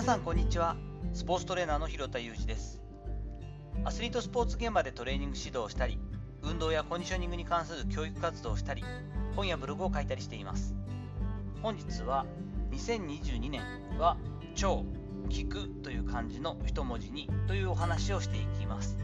皆さんこんにちは。スポーツトレーナーの広田裕二です。アスリートスポーツ現場でトレーニング指導をしたり運動やコンディショニングに関する教育活動をしたり本やブログを書いたりしています。本日は2022年は超聞くという漢字の一文字にというお話をしていきます。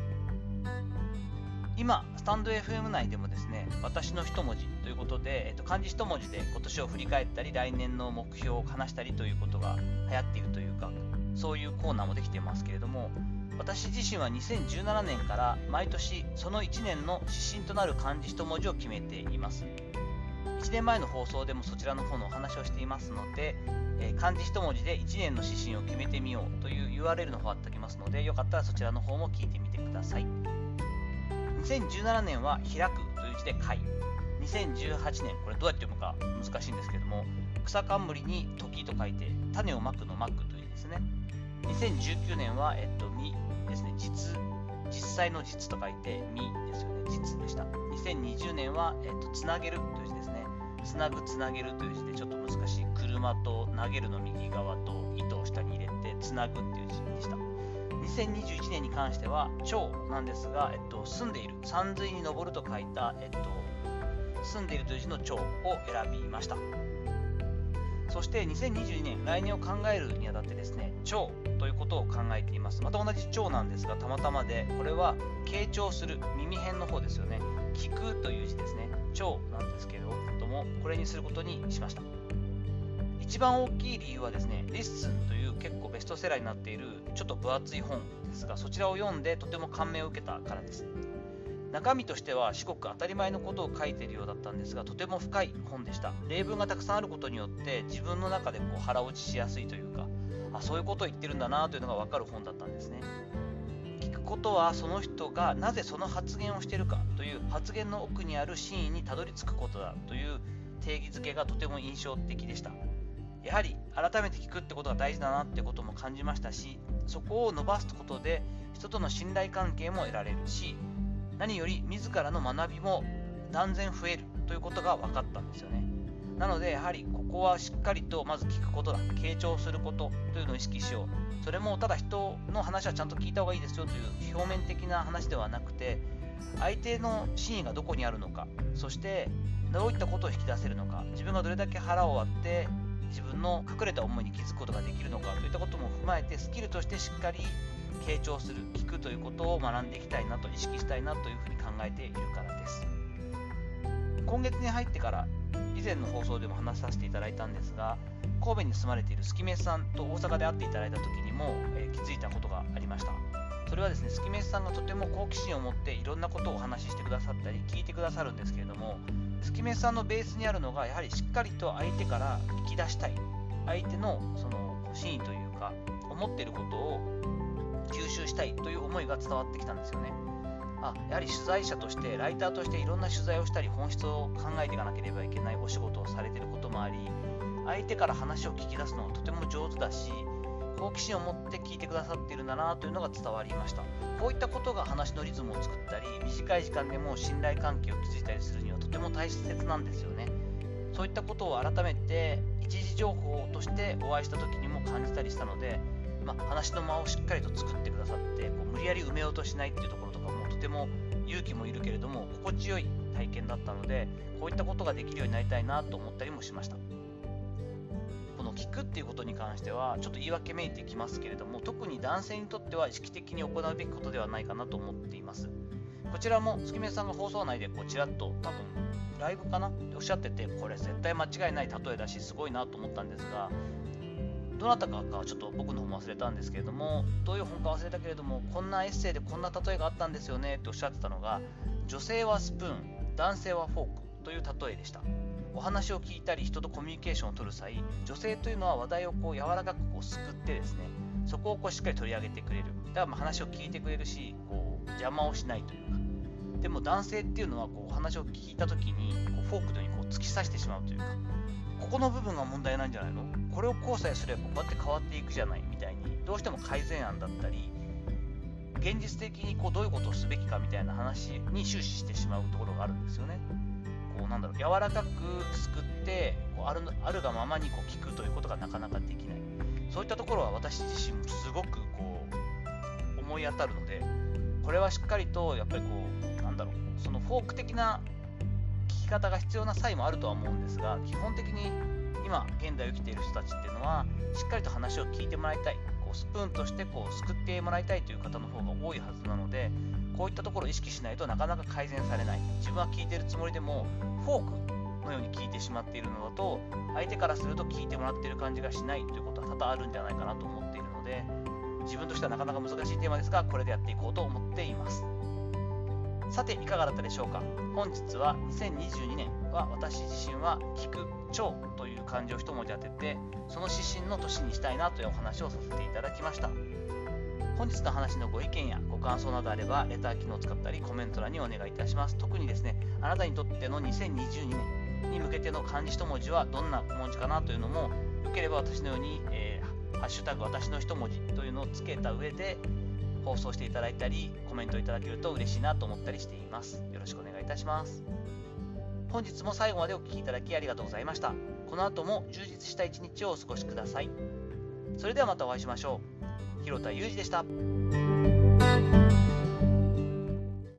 今、スタンド FM 内でもですね、私の一文字ということで、えっと、漢字一文字で今年を振り返ったり、来年の目標を話したりということが流行っているというか、そういうコーナーもできていますけれども、私自身は2017年から毎年その1年の指針となる漢字一文字を決めています。1年前の放送でもそちらの方のお話をしていますので、えー、漢字一文字で1年の指針を決めてみようという URL の方貼っておきますので、よかったらそちらの方も聞いてみてください。2017年は開くという字で開。2018年、これどうやって読むか難しいんですけども、草冠に時と書いて、種をまくのまくというですね。2019年は、えっと、みですね、実、実際の実と書いて、みですよね、実でした。2020年は、えっと、つなげるという字ですね。つなぐ、つなげるという字でちょっと難しい。車と投げるの右側と糸を下に入れて、つなぐっていう字でした。2021年に関しては、超なんですが、えっと、住んでいる、山水に登ると書いた、えっと、澄んでいるという字の澄を選びました。そして2022年、来年を考えるにあたってですね、聴ということを考えています。また同じちょうなんですが、たまたまで、これは傾聴する、耳偏の方ですよね。聴くという字ですね。聴なんですけれども、これにすることにしました。一番大きい理由はですね、 LISTEN という結構ベストセラーになっているちょっと分厚い本ですが、そちらを読んでとても感銘を受けたからです。中身としては至極当たり前のことを書いているようだったんですが、とても深い本でした。例文がたくさんあることによって自分の中でこう腹落ちしやすいというか、あそういうことを言ってるんだなというのが分かる本だったんですね。聞くことはその人がなぜその発言をしているかという発言の奥にある真意にたどり着くことだという定義づけがとても印象的でした。やはり改めて聞くってことが大事だなってことも感じましたしそこを伸ばすことで人との信頼関係も得られるし何より自らの学びも断然増えるということが分かったんですよね。なのでやはりここはしっかりとまず聞くことだ傾聴することというのを意識しよう。それもただ人の話はちゃんと聞いた方がいいですよという表面的な話ではなくて相手の真意がどこにあるのかそしてどういったことを引き出せるのか自分がどれだけ腹を割って自分の隠れた思いに気づくことができるのかといったことも踏まえてスキルとしてしっかり傾聴する聞くということを学んでいきたいなと意識したいなというふうに考えているからです。今月に入ってから以前の放送でも話させていただいたんですが神戸に住まれているスキメスさんと大阪で会っていただいた時にも、えー、気づいたことがありました。それはですねスキメスさんがとても好奇心を持っていろんなことをお話ししてくださったり聞いてくださるんですけれども月目さんのベースにあるのがやはりしっかりと相手から聞き出したい。相手のその真意というか思ってることを吸収したいという思いが伝わってきたんですよね。あやはり取材者としてライターとしていろんな取材をしたり本質を考えていかなければいけないお仕事をされていることもあり相手から話を聞き出すのがとても上手だし好奇心を持って聞いてくださっているんだなというのが伝わりました。こういったことが話のリズムを作ったり短い時間でも信頼関係を築いたりするにはとても大切なんですよね。そういったことを改めて一時情報としてお会いした時にも感じたりしたので、まあ、話の間をしっかりと作ってくださってこう無理やり埋めようとしないっていうところとかもとても勇気もいるけれども心地よい体験だったのでこういったことができるようになりたいなと思ったりもしました。この聞くっていうことに関してはちょっと言い訳めいてきますけれども特に男性にとっては意識的に行うべきことではないかなと思っています。こちらも月見さんが放送内でこうちらっと多分ライブかな？っておっしゃっててこれ絶対間違いない例えだしすごいなと思ったんですがどなたかかちょっと僕の方も忘れたんですけれどもどういう本か忘れたけれどもこんなエッセイでこんな例えがあったんですよねっておっしゃってたのが女性はスプーン男性はフォークという例えでした。お話を聞いたり人とコミュニケーションを取る際女性というのは話題をこう柔らかくこうすくってですねそこをこうしっかり取り上げてくれる。だからま話を聞いてくれるしこう邪魔をしないというかでも男性っていうのはこう話を聞いた時にこうフォークのようにこう突き刺してしまうというかここの部分が問題なんじゃないの？これを交際すればこうやって変わっていくじゃない？みたいにどうしても改善案だったり現実的にこうどういうことをすべきかみたいな話に終始してしまうところがあるんですよね。こうなんだろう柔らかくすくってこうあるあるがままにこう聞くということがなかなかできない。そういったところは私自身もすごくこう思い当たるのでこれはしっかりとやっぱりこうなんだろうそのフォーク的な聞き方が必要な際もあるとは思うんですが基本的に今現代を生きている人たちっていうのはしっかりと話を聞いてもらいたい。こうスプーンとしてこう救ってもらいたいという方の方が多いはずなのでこういったところを意識しないとなかなか改善されない。自分は聞いてるつもりでもフォークのように聞いてしまっているのだと相手からすると聞いてもらっている感じがしないということは多々あるんじゃないかなと思っているので自分としてはなかなか難しいテーマですがこれでやっていこうと思っています。さていかがだったでしょうか？本日は2022年は私自身は聞く聴という漢字を一文字当ててその指針の年にしたいなというお話をさせていただきました。本日の話のご意見やご感想などあればレター機能を使ったりコメント欄にお願いいたします。特にですねあなたにとっての2022年に向けての漢字一文字はどんな文字かなというのもよければ私のように、ハッシュタグ私の一文字というのをつけた上で放送していただいたりコメントいただけると嬉しいなと思ったりしています。よろしくお願いいたします。本日も最後までお聴きいただきありがとうございました。この後も充実した一日をお過ごしください。それではまたお会いしましょう。広田裕二でした。